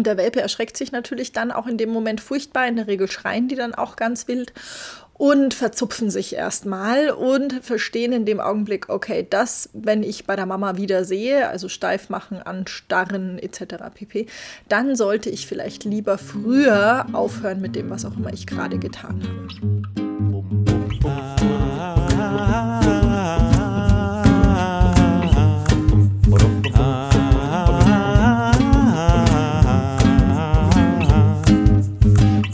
Und der Welpe erschreckt sich natürlich dann auch in dem Moment furchtbar. In der Regel schreien die dann auch ganz wild und verzupfen sich erstmal und verstehen in dem Augenblick, okay, das, wenn ich bei der Mama wieder sehe, also steif machen, anstarren etc. pp., dann sollte ich vielleicht lieber früher aufhören mit dem, was auch immer ich gerade getan habe.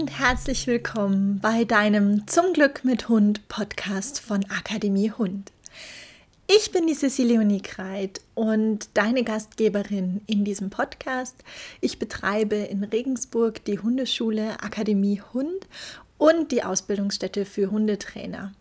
Und herzlich willkommen bei deinem Zum Glück mit Hund Podcast von Akademie Hund. Ich bin die Cecilie Unikreit und deine Gastgeberin in diesem Podcast. Ich betreibe in Regensburg die Hundeschule Akademie Hund und die Ausbildungsstätte für Hundetrainer.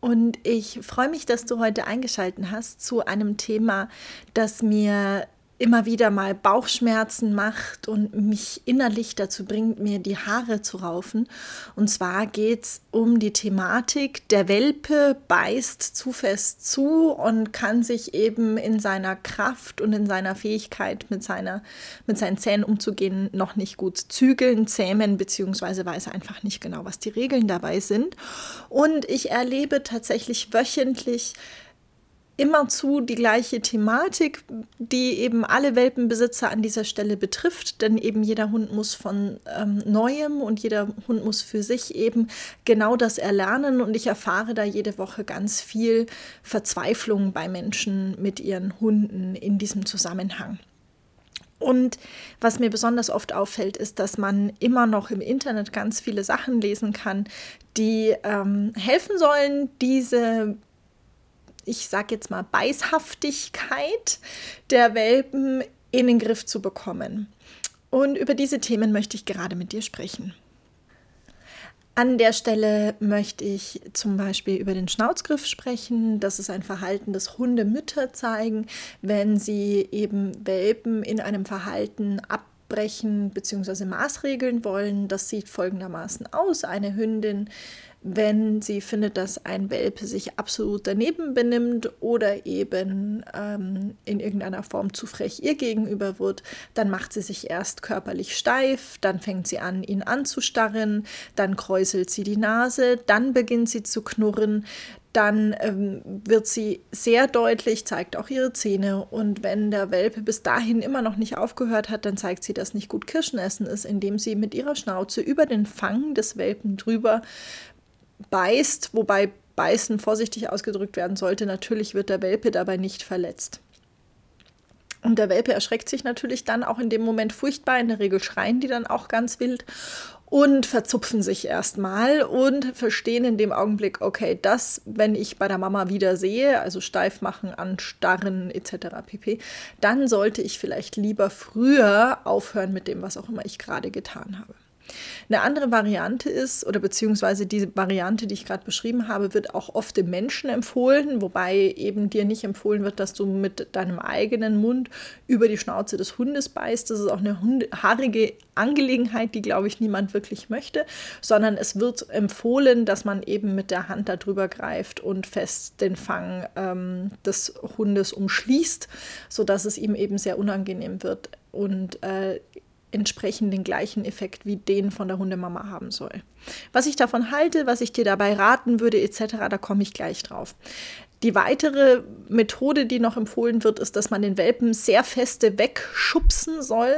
Und ich freue mich, dass du heute eingeschaltet hast zu einem Thema, das mir immer wieder mal Bauchschmerzen macht und mich innerlich dazu bringt, mir die Haare zu raufen. Und zwar geht es um die Thematik, der Welpe beißt zu fest zu und kann sich eben in seiner Kraft und in seiner Fähigkeit mit, seiner, mit seinen Zähnen umzugehen noch nicht gut zügeln, zähmen, beziehungsweise weiß einfach nicht genau, was die Regeln dabei sind. Und ich erlebe tatsächlich wöchentlich, immerzu die gleiche Thematik, die eben alle Welpenbesitzer an dieser Stelle betrifft, denn eben jeder Hund muss von ähm, Neuem und jeder Hund muss für sich eben genau das erlernen und ich erfahre da jede Woche ganz viel Verzweiflung bei Menschen mit ihren Hunden in diesem Zusammenhang. Und was mir besonders oft auffällt, ist, dass man immer noch im Internet ganz viele Sachen lesen kann, die ähm, helfen sollen, diese ich sage jetzt mal, Beißhaftigkeit der Welpen in den Griff zu bekommen. Und über diese Themen möchte ich gerade mit dir sprechen. An der Stelle möchte ich zum Beispiel über den Schnauzgriff sprechen. Das ist ein Verhalten, das Hundemütter zeigen, wenn sie eben Welpen in einem Verhalten abbrechen bzw. maßregeln wollen. Das sieht folgendermaßen aus. Eine Hündin wenn sie findet, dass ein Welpe sich absolut daneben benimmt oder eben ähm, in irgendeiner Form zu frech ihr gegenüber wird, dann macht sie sich erst körperlich steif, dann fängt sie an, ihn anzustarren, dann kräuselt sie die Nase, dann beginnt sie zu knurren, dann ähm, wird sie sehr deutlich, zeigt auch ihre Zähne. Und wenn der Welpe bis dahin immer noch nicht aufgehört hat, dann zeigt sie, dass nicht gut Kirschenessen ist, indem sie mit ihrer Schnauze über den Fang des Welpen drüber beißt, wobei beißen vorsichtig ausgedrückt werden sollte. Natürlich wird der Welpe dabei nicht verletzt. Und der Welpe erschreckt sich natürlich dann auch in dem Moment furchtbar. In der Regel schreien die dann auch ganz wild und verzupfen sich erstmal und verstehen in dem Augenblick, okay, das, wenn ich bei der Mama wieder sehe, also steif machen, anstarren etc. pp., dann sollte ich vielleicht lieber früher aufhören mit dem, was auch immer ich gerade getan habe. Eine andere Variante ist, oder beziehungsweise diese Variante, die ich gerade beschrieben habe, wird auch oft dem Menschen empfohlen, wobei eben dir nicht empfohlen wird, dass du mit deinem eigenen Mund über die Schnauze des Hundes beißt. Das ist auch eine haarige Angelegenheit, die, glaube ich, niemand wirklich möchte, sondern es wird empfohlen, dass man eben mit der Hand darüber greift und fest den Fang ähm, des Hundes umschließt, sodass es ihm eben sehr unangenehm wird. Und äh, entsprechend den gleichen Effekt wie den von der Hundemama haben soll. Was ich davon halte, was ich dir dabei raten würde, etc., da komme ich gleich drauf. Die weitere Methode, die noch empfohlen wird, ist, dass man den Welpen sehr feste wegschubsen soll.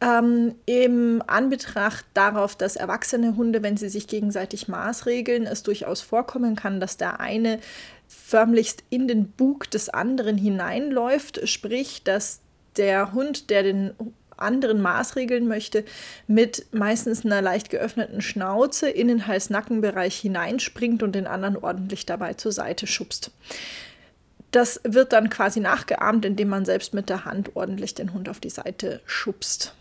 Ähm, Im Anbetracht darauf, dass erwachsene Hunde, wenn sie sich gegenseitig maßregeln, es durchaus vorkommen kann, dass der eine förmlichst in den Bug des anderen hineinläuft, sprich, dass der Hund, der den anderen Maßregeln möchte, mit meistens einer leicht geöffneten Schnauze in den Hals-Nacken-Bereich hineinspringt und den anderen ordentlich dabei zur Seite schubst. Das wird dann quasi nachgeahmt, indem man selbst mit der Hand ordentlich den Hund auf die Seite schubst.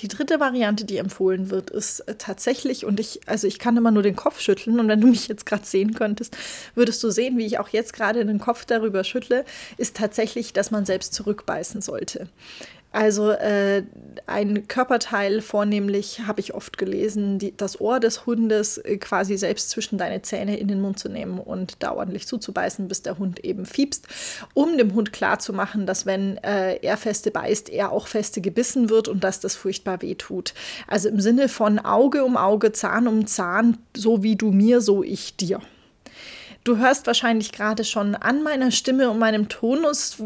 Die dritte Variante, die empfohlen wird, ist äh, tatsächlich, und ich, also ich kann immer nur den Kopf schütteln, und wenn du mich jetzt gerade sehen könntest, würdest du sehen, wie ich auch jetzt gerade den Kopf darüber schüttle, ist tatsächlich, dass man selbst zurückbeißen sollte. Also äh, ein Körperteil, vornehmlich habe ich oft gelesen, die, das Ohr des Hundes äh, quasi selbst zwischen deine Zähne in den Mund zu nehmen und da ordentlich zuzubeißen, bis der Hund eben fiebst, um dem Hund klarzumachen, dass wenn äh, er feste beißt, er auch feste gebissen wird und dass das furchtbar weh tut. Also im Sinne von Auge um Auge, Zahn um Zahn, so wie du mir, so ich dir. Du hörst wahrscheinlich gerade schon an meiner Stimme und meinem Tonus,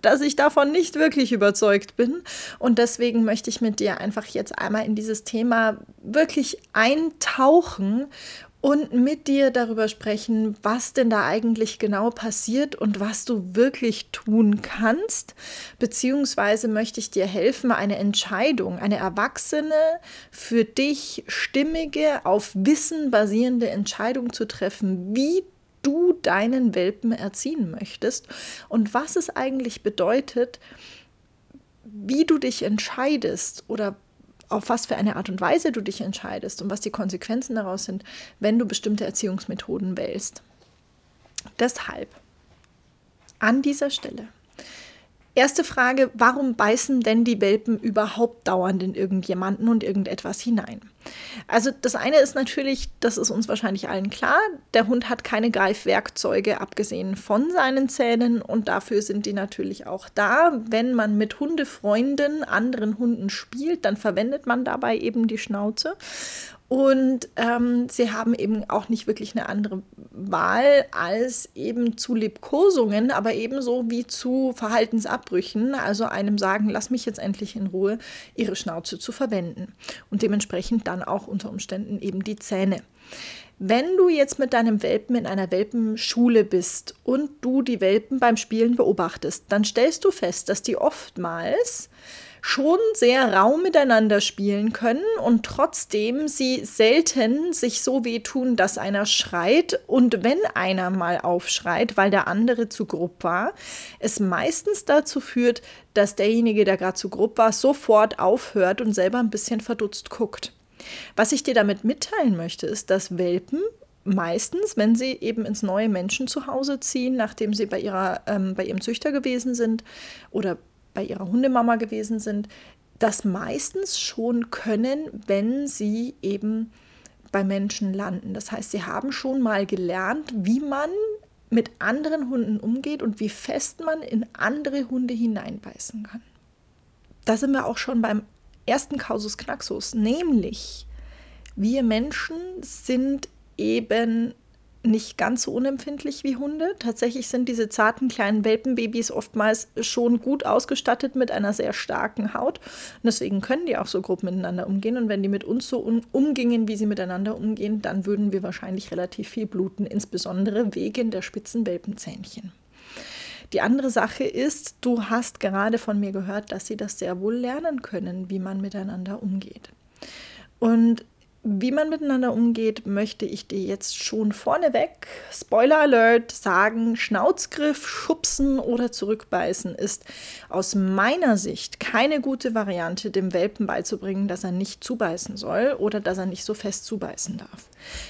dass ich davon nicht wirklich überzeugt bin. Und deswegen möchte ich mit dir einfach jetzt einmal in dieses Thema wirklich eintauchen und mit dir darüber sprechen, was denn da eigentlich genau passiert und was du wirklich tun kannst. Beziehungsweise möchte ich dir helfen, eine Entscheidung, eine erwachsene, für dich stimmige, auf Wissen basierende Entscheidung zu treffen, wie du deinen Welpen erziehen möchtest und was es eigentlich bedeutet, wie du dich entscheidest oder auf was für eine Art und Weise du dich entscheidest und was die Konsequenzen daraus sind, wenn du bestimmte Erziehungsmethoden wählst. Deshalb an dieser Stelle Erste Frage, warum beißen denn die Welpen überhaupt dauernd in irgendjemanden und irgendetwas hinein? Also das eine ist natürlich, das ist uns wahrscheinlich allen klar, der Hund hat keine Greifwerkzeuge abgesehen von seinen Zähnen und dafür sind die natürlich auch da. Wenn man mit Hundefreunden, anderen Hunden spielt, dann verwendet man dabei eben die Schnauze. Und ähm, sie haben eben auch nicht wirklich eine andere Wahl als eben zu Liebkosungen, aber ebenso wie zu Verhaltensabbrüchen, also einem sagen, lass mich jetzt endlich in Ruhe, ihre Schnauze zu verwenden. Und dementsprechend dann auch unter Umständen eben die Zähne. Wenn du jetzt mit deinem Welpen in einer Welpenschule bist und du die Welpen beim Spielen beobachtest, dann stellst du fest, dass die oftmals schon sehr rau miteinander spielen können und trotzdem sie selten sich so wehtun, dass einer schreit und wenn einer mal aufschreit, weil der andere zu grob war, es meistens dazu führt, dass derjenige, der gerade zu grob war, sofort aufhört und selber ein bisschen verdutzt guckt. Was ich dir damit mitteilen möchte, ist, dass Welpen meistens, wenn sie eben ins neue Menschen zu Hause ziehen, nachdem sie bei, ihrer, ähm, bei ihrem Züchter gewesen sind oder bei ihrer Hundemama gewesen sind, das meistens schon können, wenn sie eben bei Menschen landen. Das heißt, sie haben schon mal gelernt, wie man mit anderen Hunden umgeht und wie fest man in andere Hunde hineinbeißen kann. Da sind wir auch schon beim ersten Kausus Knaxus, nämlich wir Menschen sind eben nicht ganz so unempfindlich wie Hunde. Tatsächlich sind diese zarten kleinen Welpenbabys oftmals schon gut ausgestattet mit einer sehr starken Haut. Und deswegen können die auch so grob miteinander umgehen. Und wenn die mit uns so umgingen, wie sie miteinander umgehen, dann würden wir wahrscheinlich relativ viel bluten, insbesondere wegen der spitzen Welpenzähnchen. Die andere Sache ist, du hast gerade von mir gehört, dass sie das sehr wohl lernen können, wie man miteinander umgeht. Und wie man miteinander umgeht, möchte ich dir jetzt schon vorneweg, Spoiler Alert, sagen, Schnauzgriff, Schubsen oder Zurückbeißen ist aus meiner Sicht keine gute Variante, dem Welpen beizubringen, dass er nicht zubeißen soll oder dass er nicht so fest zubeißen darf.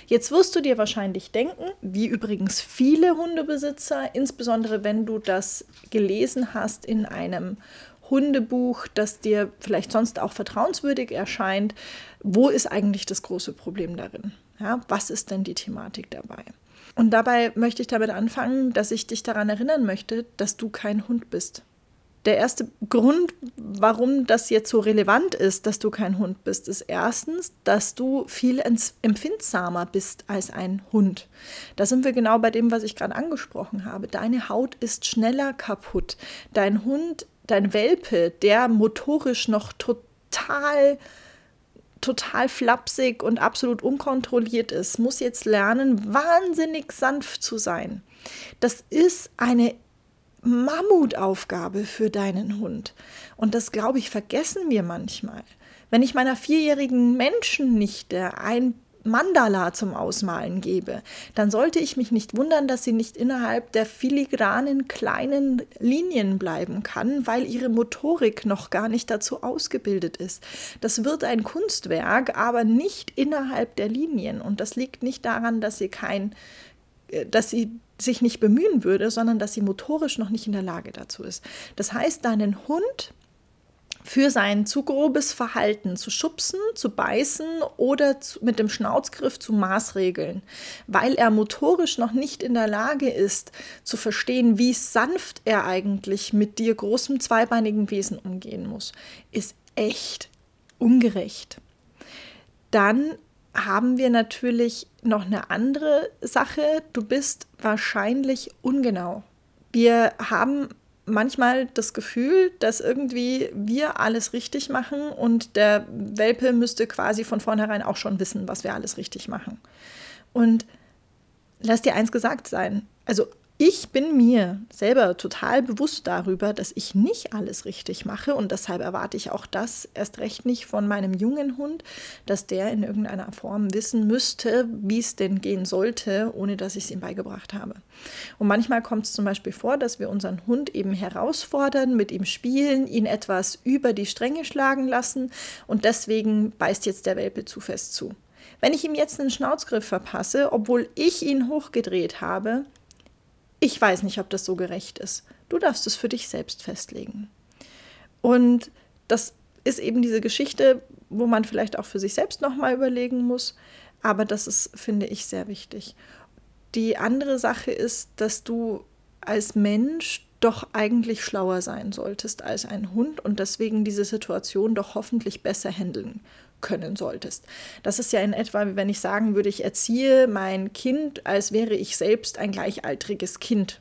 Jetzt wirst du dir wahrscheinlich denken, wie übrigens viele Hundebesitzer, insbesondere wenn du das gelesen hast in einem Hundebuch, das dir vielleicht sonst auch vertrauenswürdig erscheint, wo ist eigentlich das große Problem darin? Ja, was ist denn die Thematik dabei? Und dabei möchte ich damit anfangen, dass ich dich daran erinnern möchte, dass du kein Hund bist. Der erste Grund, warum das jetzt so relevant ist, dass du kein Hund bist, ist erstens, dass du viel empfindsamer bist als ein Hund. Da sind wir genau bei dem, was ich gerade angesprochen habe. Deine Haut ist schneller kaputt. Dein Hund dein Welpe, der motorisch noch total total flapsig und absolut unkontrolliert ist, muss jetzt lernen, wahnsinnig sanft zu sein. Das ist eine Mammutaufgabe für deinen Hund. Und das, glaube ich, vergessen wir manchmal. Wenn ich meiner vierjährigen Menschennichte ein Mandala zum Ausmalen gebe, dann sollte ich mich nicht wundern, dass sie nicht innerhalb der filigranen kleinen Linien bleiben kann, weil ihre Motorik noch gar nicht dazu ausgebildet ist. Das wird ein Kunstwerk, aber nicht innerhalb der Linien. Und das liegt nicht daran, dass sie kein, äh, dass sie sich nicht bemühen würde, sondern dass sie motorisch noch nicht in der Lage dazu ist. Das heißt, deinen Hund für sein zu grobes Verhalten zu schubsen, zu beißen oder zu, mit dem Schnauzgriff zu maßregeln, weil er motorisch noch nicht in der Lage ist zu verstehen, wie sanft er eigentlich mit dir großem zweibeinigen Wesen umgehen muss, ist echt ungerecht. Dann haben wir natürlich noch eine andere Sache. Du bist wahrscheinlich ungenau. Wir haben manchmal das Gefühl, dass irgendwie wir alles richtig machen und der Welpe müsste quasi von vornherein auch schon wissen, was wir alles richtig machen. Und lass dir eins gesagt sein, also ich bin mir selber total bewusst darüber, dass ich nicht alles richtig mache und deshalb erwarte ich auch das erst recht nicht von meinem jungen Hund, dass der in irgendeiner Form wissen müsste, wie es denn gehen sollte, ohne dass ich es ihm beigebracht habe. Und manchmal kommt es zum Beispiel vor, dass wir unseren Hund eben herausfordern, mit ihm spielen, ihn etwas über die Stränge schlagen lassen und deswegen beißt jetzt der Welpe zu fest zu. Wenn ich ihm jetzt einen Schnauzgriff verpasse, obwohl ich ihn hochgedreht habe, ich weiß nicht, ob das so gerecht ist. Du darfst es für dich selbst festlegen. Und das ist eben diese Geschichte, wo man vielleicht auch für sich selbst nochmal überlegen muss. Aber das ist, finde ich, sehr wichtig. Die andere Sache ist, dass du als Mensch doch eigentlich schlauer sein solltest als ein Hund und deswegen diese Situation doch hoffentlich besser handeln können solltest. Das ist ja in etwa, wie wenn ich sagen würde, ich erziehe mein Kind, als wäre ich selbst ein gleichaltriges Kind.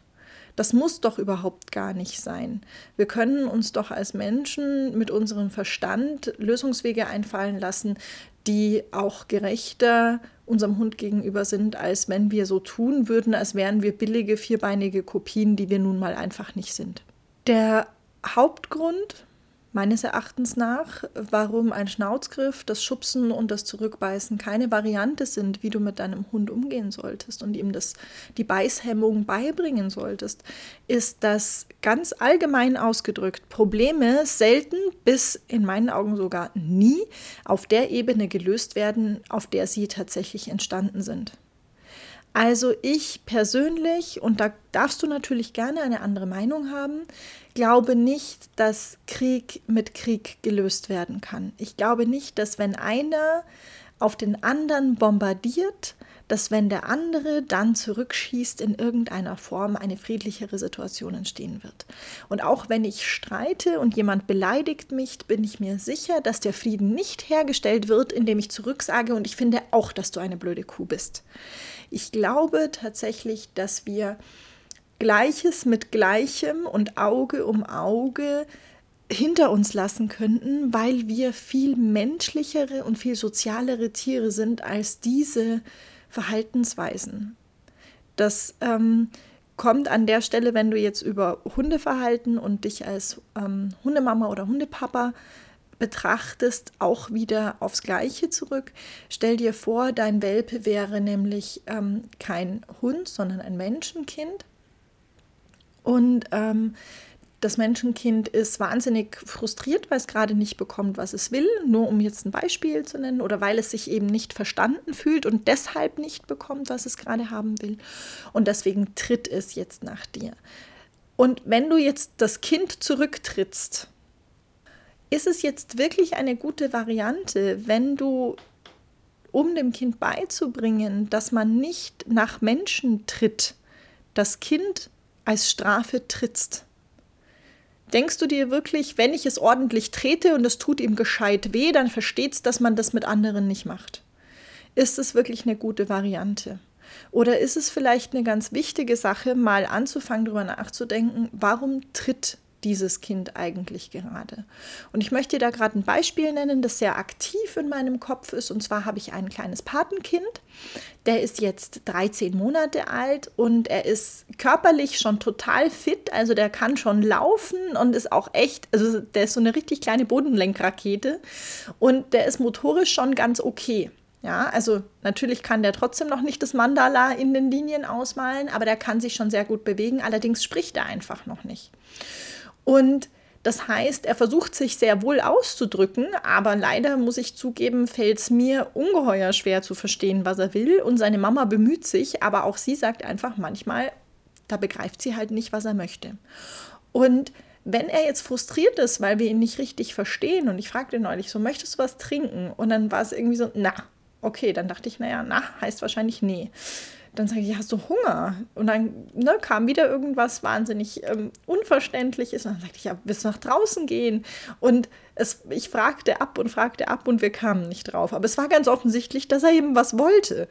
Das muss doch überhaupt gar nicht sein. Wir können uns doch als Menschen mit unserem Verstand Lösungswege einfallen lassen, die auch gerechter unserem Hund gegenüber sind, als wenn wir so tun würden, als wären wir billige, vierbeinige Kopien, die wir nun mal einfach nicht sind. Der Hauptgrund, meines Erachtens nach, warum ein Schnauzgriff, das Schubsen und das Zurückbeißen keine Variante sind, wie du mit deinem Hund umgehen solltest und ihm das, die Beißhemmung beibringen solltest, ist, dass ganz allgemein ausgedrückt Probleme selten bis in meinen Augen sogar nie auf der Ebene gelöst werden, auf der sie tatsächlich entstanden sind. Also ich persönlich, und da darfst du natürlich gerne eine andere Meinung haben, glaube nicht, dass Krieg mit Krieg gelöst werden kann. Ich glaube nicht, dass wenn einer auf den anderen bombardiert, dass wenn der andere dann zurückschießt, in irgendeiner Form eine friedlichere Situation entstehen wird. Und auch wenn ich streite und jemand beleidigt mich, bin ich mir sicher, dass der Frieden nicht hergestellt wird, indem ich zurücksage und ich finde auch, dass du eine blöde Kuh bist. Ich glaube tatsächlich, dass wir Gleiches mit Gleichem und Auge um Auge hinter uns lassen könnten, weil wir viel menschlichere und viel sozialere Tiere sind als diese Verhaltensweisen. Das ähm, kommt an der Stelle, wenn du jetzt über Hundeverhalten und dich als ähm, Hundemama oder Hundepapa betrachtest, auch wieder aufs Gleiche zurück. Stell dir vor, dein Welpe wäre nämlich ähm, kein Hund, sondern ein Menschenkind. Und ähm, das Menschenkind ist wahnsinnig frustriert, weil es gerade nicht bekommt, was es will, nur um jetzt ein Beispiel zu nennen, oder weil es sich eben nicht verstanden fühlt und deshalb nicht bekommt, was es gerade haben will. Und deswegen tritt es jetzt nach dir. Und wenn du jetzt das Kind zurücktrittst, ist es jetzt wirklich eine gute Variante, wenn du, um dem Kind beizubringen, dass man nicht nach Menschen tritt, das Kind als Strafe trittst? Denkst du dir wirklich, wenn ich es ordentlich trete und es tut ihm gescheit weh, dann versteht es, dass man das mit anderen nicht macht? Ist es wirklich eine gute Variante? Oder ist es vielleicht eine ganz wichtige Sache, mal anzufangen, darüber nachzudenken, warum tritt dieses Kind eigentlich gerade? Und ich möchte dir da gerade ein Beispiel nennen, das sehr aktiv in meinem Kopf ist. Und zwar habe ich ein kleines Patenkind, der ist jetzt 13 Monate alt und er ist körperlich schon total fit. Also der kann schon laufen und ist auch echt, also der ist so eine richtig kleine Bodenlenkrakete und der ist motorisch schon ganz okay. Ja, also natürlich kann der trotzdem noch nicht das Mandala in den Linien ausmalen, aber der kann sich schon sehr gut bewegen. Allerdings spricht er einfach noch nicht. Und das heißt, er versucht sich sehr wohl auszudrücken, aber leider muss ich zugeben, fällt es mir ungeheuer schwer zu verstehen, was er will. Und seine Mama bemüht sich, aber auch sie sagt einfach manchmal, da begreift sie halt nicht, was er möchte. Und wenn er jetzt frustriert ist, weil wir ihn nicht richtig verstehen, und ich fragte neulich so, möchtest du was trinken? Und dann war es irgendwie so, na, okay, dann dachte ich, naja, na, heißt wahrscheinlich nee. Dann sage ich, hast du Hunger? Und dann ne, kam wieder irgendwas wahnsinnig ähm, Unverständliches. Und dann sagte ich, ja, willst du nach draußen gehen? Und es, ich fragte ab und fragte ab und wir kamen nicht drauf. Aber es war ganz offensichtlich, dass er eben was wollte.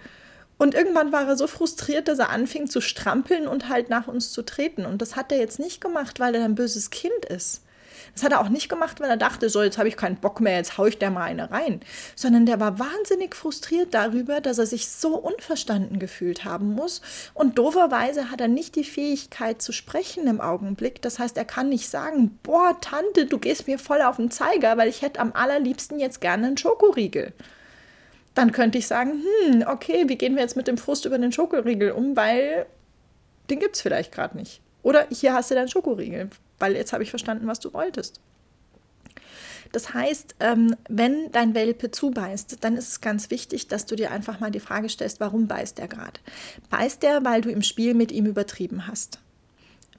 Und irgendwann war er so frustriert, dass er anfing zu strampeln und halt nach uns zu treten. Und das hat er jetzt nicht gemacht, weil er ein böses Kind ist. Das hat er auch nicht gemacht, weil er dachte, so, jetzt habe ich keinen Bock mehr, jetzt haue ich der mal eine rein. Sondern der war wahnsinnig frustriert darüber, dass er sich so unverstanden gefühlt haben muss. Und dooferweise hat er nicht die Fähigkeit zu sprechen im Augenblick. Das heißt, er kann nicht sagen, boah, Tante, du gehst mir voll auf den Zeiger, weil ich hätte am allerliebsten jetzt gerne einen Schokoriegel dann könnte ich sagen, hm, okay, wie gehen wir jetzt mit dem Frust über den Schokoriegel um, weil den gibt es vielleicht gerade nicht. Oder hier hast du deinen Schokoriegel, weil jetzt habe ich verstanden, was du wolltest. Das heißt, ähm, wenn dein Welpe zubeißt, dann ist es ganz wichtig, dass du dir einfach mal die Frage stellst, warum beißt er gerade? Beißt er, weil du im Spiel mit ihm übertrieben hast?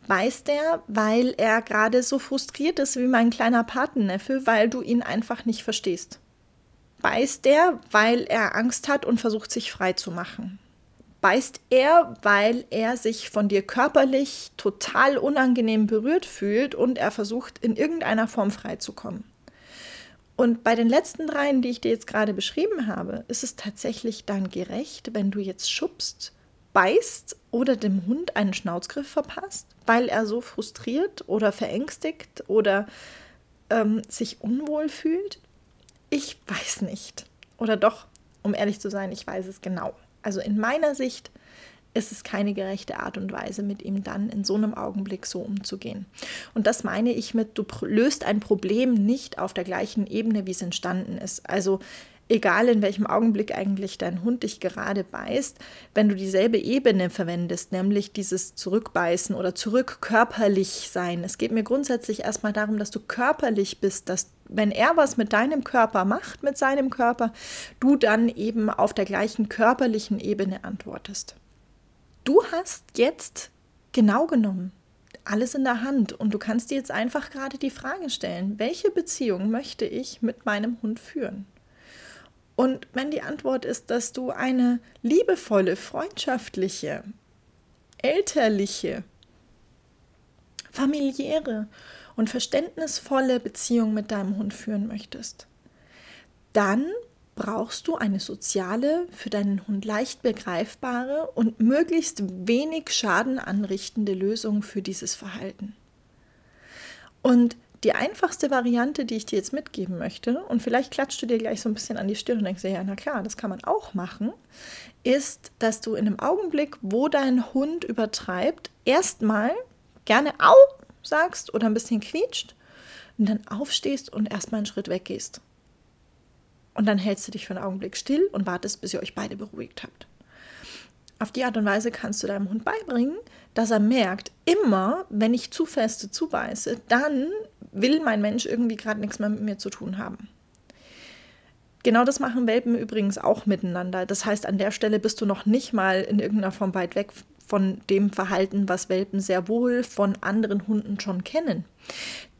Beißt er, weil er gerade so frustriert ist wie mein kleiner Patenneffe, weil du ihn einfach nicht verstehst? beißt er, weil er Angst hat und versucht sich frei zu machen. Beißt er, weil er sich von dir körperlich total unangenehm berührt fühlt und er versucht in irgendeiner Form freizukommen. Und bei den letzten dreien, die ich dir jetzt gerade beschrieben habe, ist es tatsächlich dann gerecht, wenn du jetzt schubst, beißt oder dem Hund einen Schnauzgriff verpasst, weil er so frustriert oder verängstigt oder ähm, sich unwohl fühlt? Ich weiß nicht. Oder doch, um ehrlich zu sein, ich weiß es genau. Also in meiner Sicht ist es keine gerechte Art und Weise, mit ihm dann in so einem Augenblick so umzugehen. Und das meine ich mit, du löst ein Problem nicht auf der gleichen Ebene, wie es entstanden ist. Also egal in welchem Augenblick eigentlich dein Hund dich gerade beißt, wenn du dieselbe Ebene verwendest, nämlich dieses Zurückbeißen oder zurückkörperlich sein. Es geht mir grundsätzlich erstmal darum, dass du körperlich bist, dass wenn er was mit deinem Körper macht, mit seinem Körper, du dann eben auf der gleichen körperlichen Ebene antwortest. Du hast jetzt genau genommen alles in der Hand und du kannst dir jetzt einfach gerade die Frage stellen, welche Beziehung möchte ich mit meinem Hund führen? Und wenn die Antwort ist, dass du eine liebevolle, freundschaftliche, elterliche, familiäre und verständnisvolle Beziehung mit deinem Hund führen möchtest, dann brauchst du eine soziale, für deinen Hund leicht begreifbare und möglichst wenig Schaden anrichtende Lösung für dieses Verhalten. Und die einfachste Variante, die ich dir jetzt mitgeben möchte, und vielleicht klatscht du dir gleich so ein bisschen an die Stirn und denkst dir, ja, na klar, das kann man auch machen, ist, dass du in einem Augenblick, wo dein Hund übertreibt, erstmal gerne au sagst oder ein bisschen quietscht und dann aufstehst und erstmal einen Schritt weggehst. Und dann hältst du dich für einen Augenblick still und wartest, bis ihr euch beide beruhigt habt. Auf die Art und Weise kannst du deinem Hund beibringen, dass er merkt, immer wenn ich zu feste zubeiße, dann will mein Mensch irgendwie gerade nichts mehr mit mir zu tun haben. Genau das machen Welpen übrigens auch miteinander. Das heißt, an der Stelle bist du noch nicht mal in irgendeiner Form weit weg von dem Verhalten, was Welpen sehr wohl von anderen Hunden schon kennen.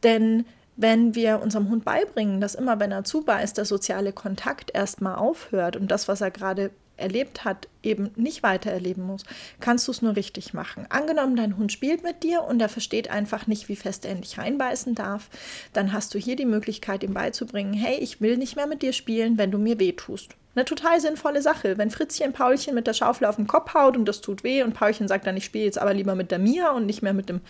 Denn wenn wir unserem Hund beibringen, dass immer, wenn er zubeißt, der soziale Kontakt erstmal aufhört und das, was er gerade erlebt hat, eben nicht weiter erleben muss, kannst du es nur richtig machen. Angenommen, dein Hund spielt mit dir und er versteht einfach nicht, wie fest er in dich reinbeißen darf, dann hast du hier die Möglichkeit, ihm beizubringen, hey, ich will nicht mehr mit dir spielen, wenn du mir weh tust. Eine total sinnvolle Sache. Wenn Fritzchen Paulchen mit der Schaufel auf den Kopf haut und das tut weh und Paulchen sagt dann, ich spiele jetzt aber lieber mit der Mia und nicht mehr mit dem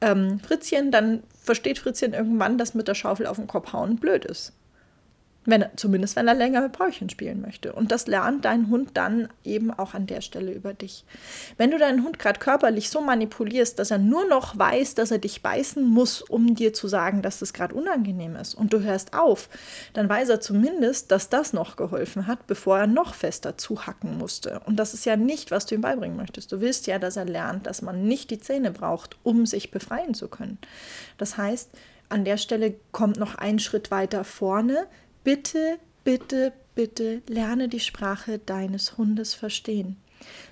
ähm, Fritzchen, dann versteht Fritzchen irgendwann, dass mit der Schaufel auf den Kopf hauen blöd ist. Wenn zumindest wenn er länger mit Bräuchchen spielen möchte. Und das lernt dein Hund dann eben auch an der Stelle über dich. Wenn du deinen Hund gerade körperlich so manipulierst, dass er nur noch weiß, dass er dich beißen muss, um dir zu sagen, dass das gerade unangenehm ist und du hörst auf, dann weiß er zumindest, dass das noch geholfen hat, bevor er noch fester zuhacken musste. Und das ist ja nicht, was du ihm beibringen möchtest. Du willst ja, dass er lernt, dass man nicht die Zähne braucht, um sich befreien zu können. Das heißt, an der Stelle kommt noch ein Schritt weiter vorne Bitte, bitte, bitte lerne die Sprache deines Hundes verstehen.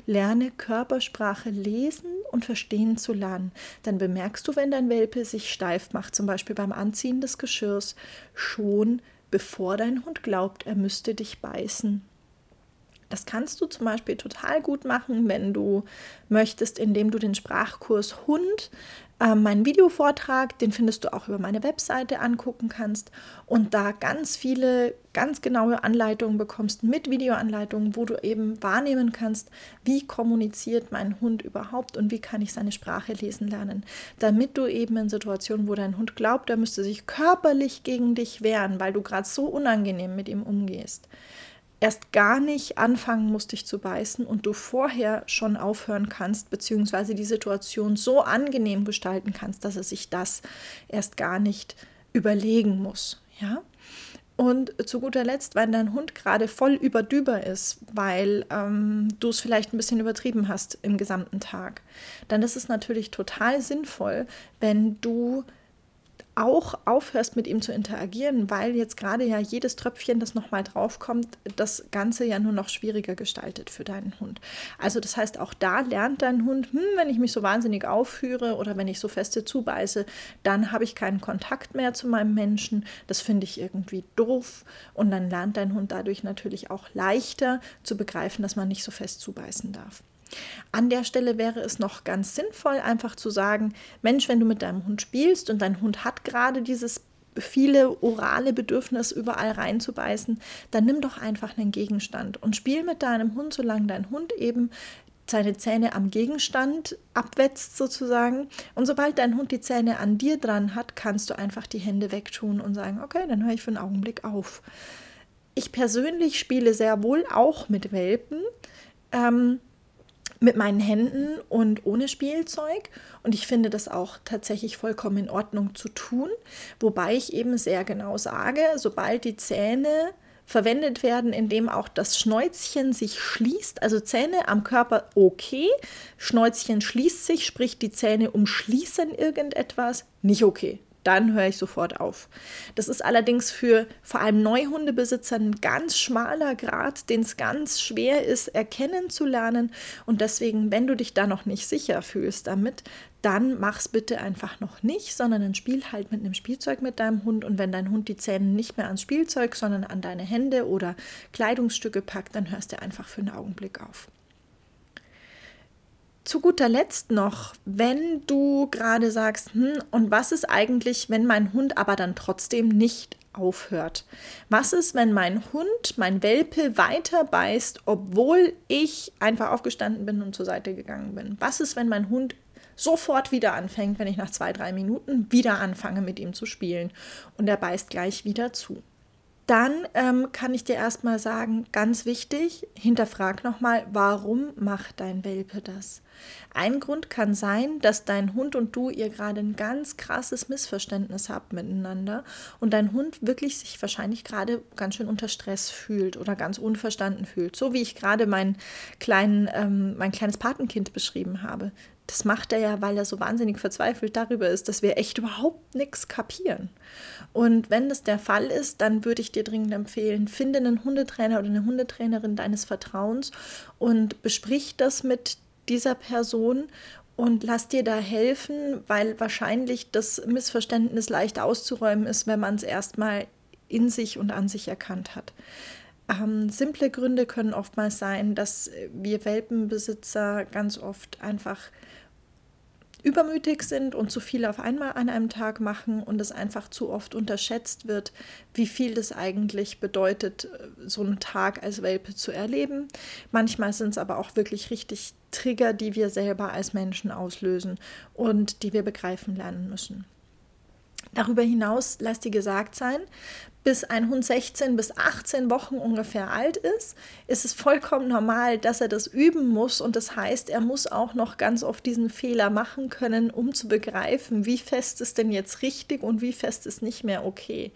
Lerne Körpersprache lesen und verstehen zu lernen. Dann bemerkst du, wenn dein Welpe sich steif macht, zum Beispiel beim Anziehen des Geschirrs, schon bevor dein Hund glaubt, er müsste dich beißen. Das kannst du zum Beispiel total gut machen, wenn du möchtest, indem du den Sprachkurs Hund ähm, meinen Videovortrag, den findest du auch über meine Webseite angucken kannst und da ganz viele, ganz genaue Anleitungen bekommst mit Videoanleitungen, wo du eben wahrnehmen kannst, wie kommuniziert mein Hund überhaupt und wie kann ich seine Sprache lesen lernen, damit du eben in Situationen, wo dein Hund glaubt, er müsste sich körperlich gegen dich wehren, weil du gerade so unangenehm mit ihm umgehst, erst gar nicht anfangen musst, dich zu beißen und du vorher schon aufhören kannst, beziehungsweise die Situation so angenehm gestalten kannst, dass er sich das erst gar nicht überlegen muss. Ja? Und zu guter Letzt, wenn dein Hund gerade voll überdüber ist, weil ähm, du es vielleicht ein bisschen übertrieben hast im gesamten Tag, dann ist es natürlich total sinnvoll, wenn du auch aufhörst, mit ihm zu interagieren, weil jetzt gerade ja jedes Tröpfchen, das nochmal draufkommt, das Ganze ja nur noch schwieriger gestaltet für deinen Hund. Also das heißt, auch da lernt dein Hund, hm, wenn ich mich so wahnsinnig aufführe oder wenn ich so feste zubeiße, dann habe ich keinen Kontakt mehr zu meinem Menschen. Das finde ich irgendwie doof. Und dann lernt dein Hund dadurch natürlich auch leichter zu begreifen, dass man nicht so fest zubeißen darf. An der Stelle wäre es noch ganz sinnvoll, einfach zu sagen, Mensch, wenn du mit deinem Hund spielst und dein Hund hat gerade dieses viele orale Bedürfnis überall reinzubeißen, dann nimm doch einfach einen Gegenstand und spiel mit deinem Hund, solange dein Hund eben seine Zähne am Gegenstand abwetzt sozusagen. Und sobald dein Hund die Zähne an dir dran hat, kannst du einfach die Hände wegtun und sagen, okay, dann höre ich für einen Augenblick auf. Ich persönlich spiele sehr wohl auch mit Welpen. Ähm, mit meinen Händen und ohne Spielzeug. Und ich finde das auch tatsächlich vollkommen in Ordnung zu tun. Wobei ich eben sehr genau sage, sobald die Zähne verwendet werden, indem auch das Schnäuzchen sich schließt, also Zähne am Körper okay, Schnäuzchen schließt sich, sprich die Zähne umschließen irgendetwas, nicht okay dann höre ich sofort auf. Das ist allerdings für vor allem Neuhundebesitzer ein ganz schmaler Grad, den es ganz schwer ist, erkennen zu lernen. Und deswegen, wenn du dich da noch nicht sicher fühlst damit, dann mach's bitte einfach noch nicht, sondern dann spiel halt mit einem Spielzeug mit deinem Hund. Und wenn dein Hund die Zähne nicht mehr ans Spielzeug, sondern an deine Hände oder Kleidungsstücke packt, dann hörst du einfach für einen Augenblick auf zu guter Letzt noch, wenn du gerade sagst, hm, und was ist eigentlich, wenn mein Hund aber dann trotzdem nicht aufhört? Was ist, wenn mein Hund, mein Welpe weiter beißt, obwohl ich einfach aufgestanden bin und zur Seite gegangen bin? Was ist, wenn mein Hund sofort wieder anfängt, wenn ich nach zwei, drei Minuten wieder anfange mit ihm zu spielen und er beißt gleich wieder zu? dann ähm, kann ich dir erstmal sagen, ganz wichtig, hinterfrag nochmal, warum macht dein Welpe das? Ein Grund kann sein, dass dein Hund und du ihr gerade ein ganz krasses Missverständnis habt miteinander und dein Hund wirklich sich wahrscheinlich gerade ganz schön unter Stress fühlt oder ganz unverstanden fühlt. So wie ich gerade mein, kleinen, ähm, mein kleines Patenkind beschrieben habe. Das macht er ja, weil er so wahnsinnig verzweifelt darüber ist, dass wir echt überhaupt nichts kapieren. Und wenn das der Fall ist, dann würde ich dir dringend empfehlen, finde einen Hundetrainer oder eine Hundetrainerin deines Vertrauens und besprich das mit dieser Person und lass dir da helfen, weil wahrscheinlich das Missverständnis leicht auszuräumen ist, wenn man es erstmal in sich und an sich erkannt hat. Ähm, simple Gründe können oftmals sein, dass wir Welpenbesitzer ganz oft einfach übermütig sind und zu viel auf einmal an einem Tag machen und es einfach zu oft unterschätzt wird, wie viel das eigentlich bedeutet, so einen Tag als Welpe zu erleben. Manchmal sind es aber auch wirklich richtig Trigger, die wir selber als Menschen auslösen und die wir begreifen lernen müssen. Darüber hinaus, lass dir gesagt sein, bis ein Hund 16 bis 18 Wochen ungefähr alt ist, ist es vollkommen normal, dass er das üben muss. Und das heißt, er muss auch noch ganz oft diesen Fehler machen können, um zu begreifen, wie fest ist denn jetzt richtig und wie fest ist nicht mehr okay.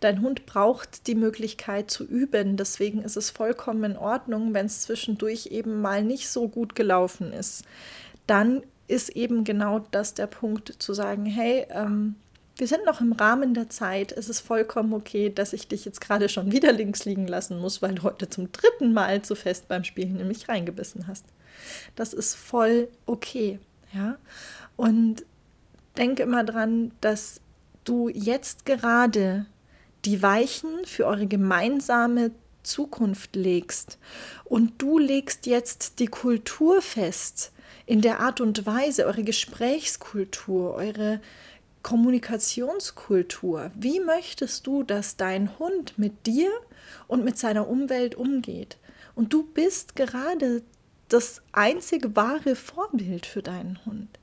Dein Hund braucht die Möglichkeit zu üben. Deswegen ist es vollkommen in Ordnung, wenn es zwischendurch eben mal nicht so gut gelaufen ist. Dann ist eben genau das der Punkt zu sagen, hey, ähm, wir sind noch im Rahmen der Zeit. Es ist vollkommen okay, dass ich dich jetzt gerade schon wieder links liegen lassen muss, weil du heute zum dritten Mal zu fest beim Spielen nämlich reingebissen hast. Das ist voll okay. Ja? Und denke immer dran, dass du jetzt gerade die Weichen für eure gemeinsame Zukunft legst. Und du legst jetzt die Kultur fest, in der Art und Weise, eure Gesprächskultur, eure Kommunikationskultur. Wie möchtest du, dass dein Hund mit dir und mit seiner Umwelt umgeht? Und du bist gerade das einzige wahre Vorbild für deinen Hund.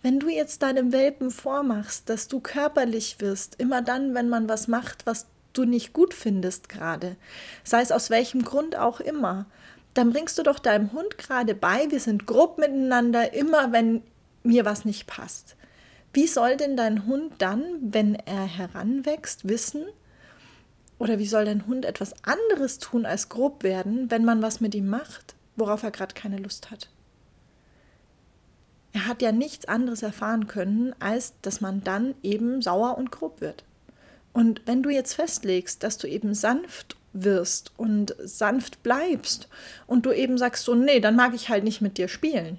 Wenn du jetzt deinem Welpen vormachst, dass du körperlich wirst, immer dann, wenn man was macht, was du nicht gut findest gerade, sei es aus welchem Grund auch immer, dann bringst du doch deinem Hund gerade bei, wir sind grob miteinander, immer wenn mir was nicht passt. Wie soll denn dein Hund dann, wenn er heranwächst, wissen, oder wie soll dein Hund etwas anderes tun als grob werden, wenn man was mit ihm macht, worauf er gerade keine Lust hat? Er hat ja nichts anderes erfahren können, als dass man dann eben sauer und grob wird. Und wenn du jetzt festlegst, dass du eben sanft wirst und sanft bleibst und du eben sagst so, nee, dann mag ich halt nicht mit dir spielen,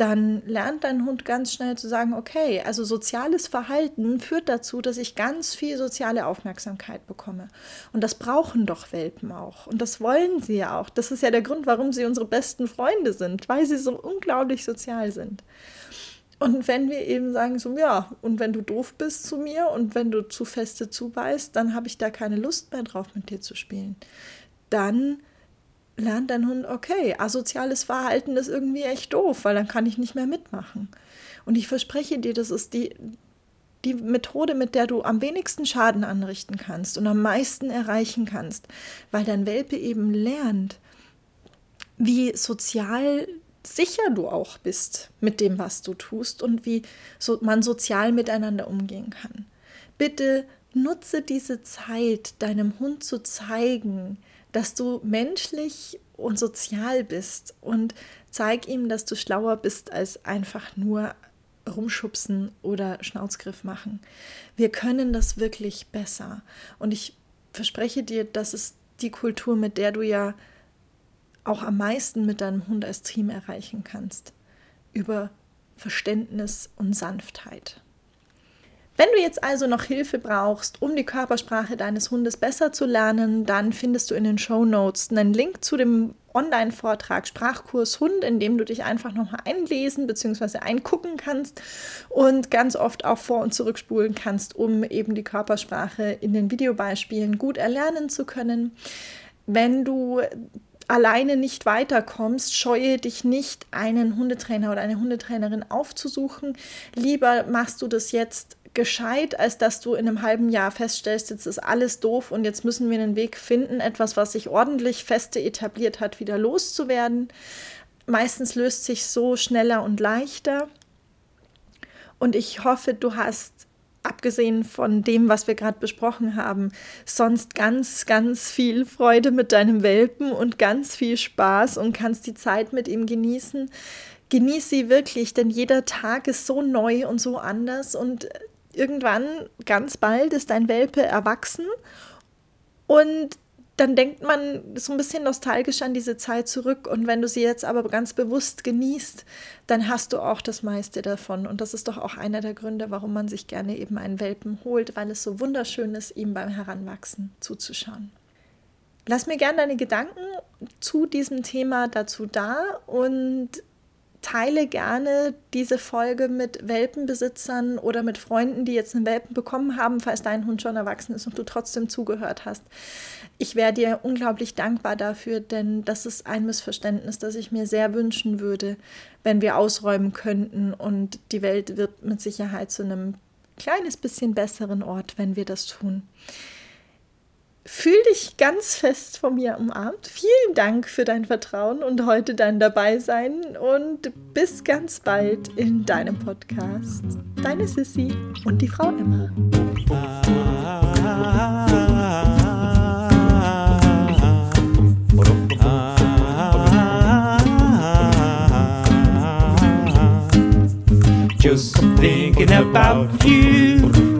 dann lernt dein Hund ganz schnell zu sagen, okay, also soziales Verhalten führt dazu, dass ich ganz viel soziale Aufmerksamkeit bekomme. Und das brauchen doch Welpen auch. Und das wollen sie ja auch. Das ist ja der Grund, warum sie unsere besten Freunde sind, weil sie so unglaublich sozial sind. Und wenn wir eben sagen, so, ja, und wenn du doof bist zu mir und wenn du zu feste zubeißt, dann habe ich da keine Lust mehr drauf, mit dir zu spielen. Dann lernt dein Hund, okay, asoziales Verhalten ist irgendwie echt doof, weil dann kann ich nicht mehr mitmachen. Und ich verspreche dir, das ist die, die Methode, mit der du am wenigsten Schaden anrichten kannst und am meisten erreichen kannst, weil dein Welpe eben lernt, wie sozial sicher du auch bist mit dem, was du tust und wie so man sozial miteinander umgehen kann. Bitte nutze diese Zeit, deinem Hund zu zeigen, dass du menschlich und sozial bist und zeig ihm, dass du schlauer bist als einfach nur rumschubsen oder Schnauzgriff machen. Wir können das wirklich besser. Und ich verspreche dir, das ist die Kultur, mit der du ja auch am meisten mit deinem Hund als Team erreichen kannst. Über Verständnis und Sanftheit. Wenn du jetzt also noch Hilfe brauchst, um die Körpersprache deines Hundes besser zu lernen, dann findest du in den Show Notes einen Link zu dem Online-Vortrag Sprachkurs Hund, in dem du dich einfach nochmal einlesen bzw. eingucken kannst und ganz oft auch vor- und zurückspulen kannst, um eben die Körpersprache in den Videobeispielen gut erlernen zu können. Wenn du alleine nicht weiterkommst, scheue dich nicht, einen Hundetrainer oder eine Hundetrainerin aufzusuchen. Lieber machst du das jetzt gescheit, als dass du in einem halben Jahr feststellst, jetzt ist alles doof und jetzt müssen wir einen Weg finden, etwas, was sich ordentlich feste etabliert hat, wieder loszuwerden. Meistens löst sich so schneller und leichter. Und ich hoffe, du hast, abgesehen von dem, was wir gerade besprochen haben, sonst ganz, ganz viel Freude mit deinem Welpen und ganz viel Spaß und kannst die Zeit mit ihm genießen. Genieß sie wirklich, denn jeder Tag ist so neu und so anders und irgendwann, ganz bald, ist dein Welpe erwachsen und dann denkt man so ein bisschen nostalgisch an diese Zeit zurück. Und wenn du sie jetzt aber ganz bewusst genießt, dann hast du auch das meiste davon. Und das ist doch auch einer der Gründe, warum man sich gerne eben einen Welpen holt, weil es so wunderschön ist, ihm beim Heranwachsen zuzuschauen. Lass mir gerne deine Gedanken zu diesem Thema dazu da und teile gerne diese Folge mit Welpenbesitzern oder mit Freunden, die jetzt einen Welpen bekommen haben, falls dein Hund schon erwachsen ist und du trotzdem zugehört hast. Ich wäre dir unglaublich dankbar dafür, denn das ist ein Missverständnis, das ich mir sehr wünschen würde, wenn wir ausräumen könnten und die Welt wird mit Sicherheit zu einem kleines bisschen besseren Ort, wenn wir das tun. Fühl dich ganz fest von mir umarmt. Vielen Dank für dein Vertrauen und heute dein Dabeisein und bis ganz bald in deinem Podcast. Deine Sissy und die Frau Emma. Just thinking about you